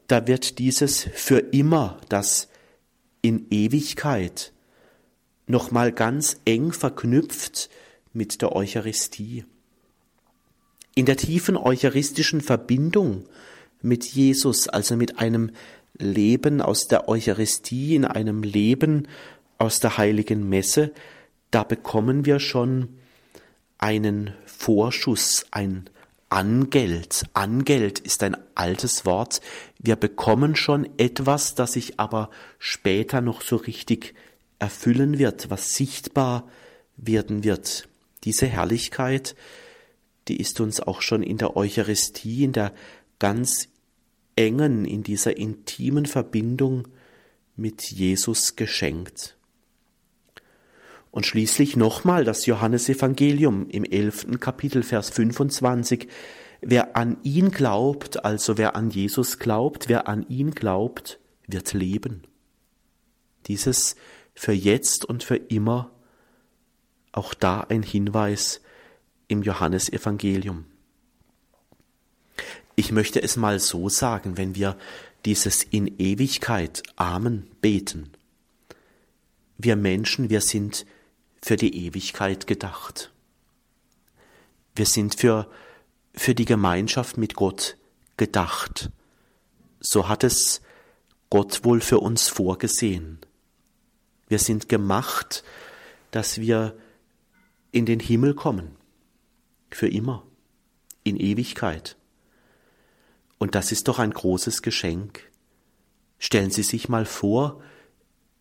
[SPEAKER 2] da wird dieses für immer, das in Ewigkeit, nochmal ganz eng verknüpft mit der Eucharistie. In der tiefen eucharistischen Verbindung mit Jesus, also mit einem Leben aus der Eucharistie, in einem Leben aus der heiligen Messe, da bekommen wir schon einen Vorschuss, ein Angeld. Angeld ist ein altes Wort. Wir bekommen schon etwas, das sich aber später noch so richtig erfüllen wird, was sichtbar werden wird. Diese Herrlichkeit, die ist uns auch schon in der Eucharistie, in der ganz engen, in dieser intimen Verbindung mit Jesus geschenkt. Und schließlich nochmal das Johannesevangelium im elften Kapitel, Vers 25. Wer an ihn glaubt, also wer an Jesus glaubt, wer an ihn glaubt, wird leben. Dieses für jetzt und für immer, auch da ein Hinweis im Johannesevangelium. Ich möchte es mal so sagen, wenn wir dieses in Ewigkeit Amen beten. Wir Menschen, wir sind für die Ewigkeit gedacht. Wir sind für, für die Gemeinschaft mit Gott gedacht. So hat es Gott wohl für uns vorgesehen. Wir sind gemacht, dass wir in den Himmel kommen. Für immer. In Ewigkeit. Und das ist doch ein großes Geschenk. Stellen Sie sich mal vor,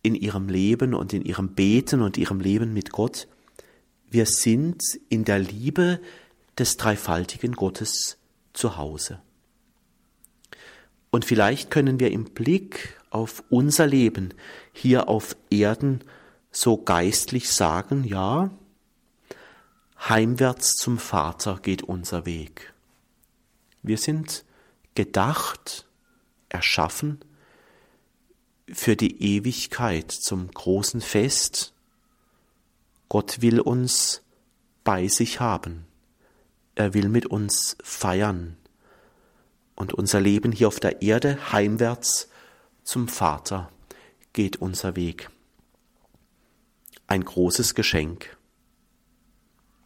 [SPEAKER 2] in Ihrem Leben und in Ihrem Beten und Ihrem Leben mit Gott, wir sind in der Liebe des dreifaltigen Gottes zu Hause. Und vielleicht können wir im Blick auf unser Leben hier auf Erden so geistlich sagen, ja, heimwärts zum Vater geht unser Weg. Wir sind gedacht, erschaffen für die Ewigkeit zum großen Fest. Gott will uns bei sich haben. Er will mit uns feiern und unser Leben hier auf der Erde heimwärts zum Vater geht unser Weg. Ein großes Geschenk.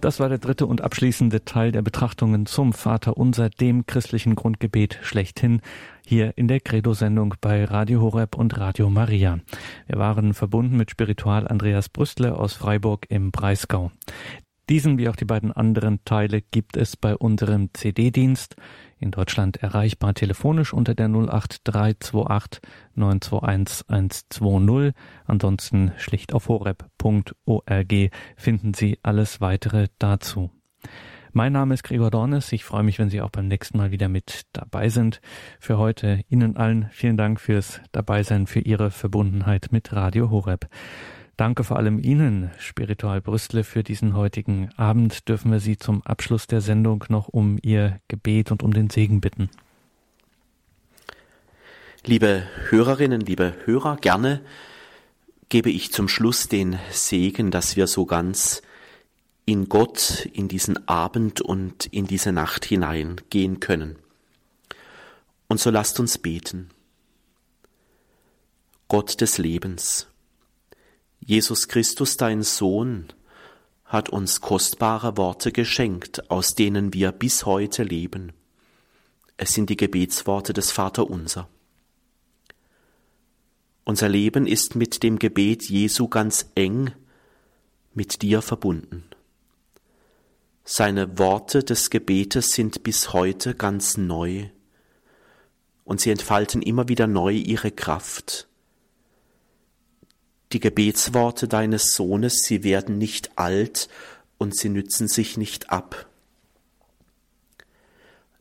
[SPEAKER 1] Das war der dritte und abschließende Teil der Betrachtungen zum Vater Unser, dem christlichen Grundgebet schlechthin, hier in der Credo-Sendung bei Radio Horeb und Radio Maria. Wir waren verbunden mit Spiritual Andreas Brüstle aus Freiburg im Breisgau. Diesen wie auch die beiden anderen Teile gibt es bei unserem CD-Dienst in Deutschland erreichbar telefonisch unter der 08328 921 120. Ansonsten schlicht auf horeb.org finden Sie alles weitere dazu. Mein Name ist Gregor Dornes. Ich freue mich, wenn Sie auch beim nächsten Mal wieder mit dabei sind. Für heute Ihnen allen vielen Dank fürs Dabeisein, für Ihre Verbundenheit mit Radio Horeb. Danke vor allem Ihnen, Spiritual Brüstle, für diesen heutigen Abend. Dürfen wir Sie zum Abschluss der Sendung noch um Ihr Gebet und um den Segen bitten.
[SPEAKER 2] Liebe Hörerinnen, liebe Hörer, gerne gebe ich zum Schluss den Segen, dass wir so ganz in Gott, in diesen Abend und in diese Nacht hineingehen können. Und so lasst uns beten. Gott des Lebens, Jesus Christus, dein Sohn, hat uns kostbare Worte geschenkt, aus denen wir bis heute leben. Es sind die Gebetsworte des Vaterunser. Unser Leben ist mit dem Gebet Jesu ganz eng mit dir verbunden. Seine Worte des Gebetes sind bis heute ganz neu und sie entfalten immer wieder neu ihre Kraft die Gebetsworte deines Sohnes, sie werden nicht alt und sie nützen sich nicht ab.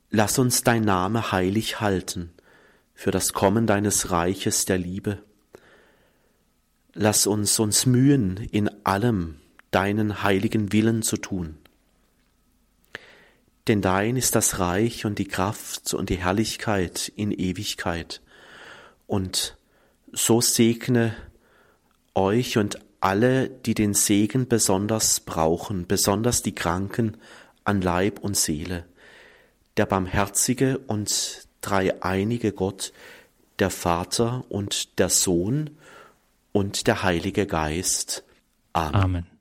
[SPEAKER 2] Lass uns dein Name heilig halten für das Kommen deines Reiches der Liebe. Lass uns uns mühen, in allem deinen heiligen Willen zu tun. Denn dein ist das Reich und die Kraft und die Herrlichkeit in Ewigkeit. Und so segne euch und alle, die den Segen besonders brauchen, besonders die Kranken an Leib und Seele. Der barmherzige und dreieinige Gott, der Vater und der Sohn und der Heilige Geist. Amen. Amen.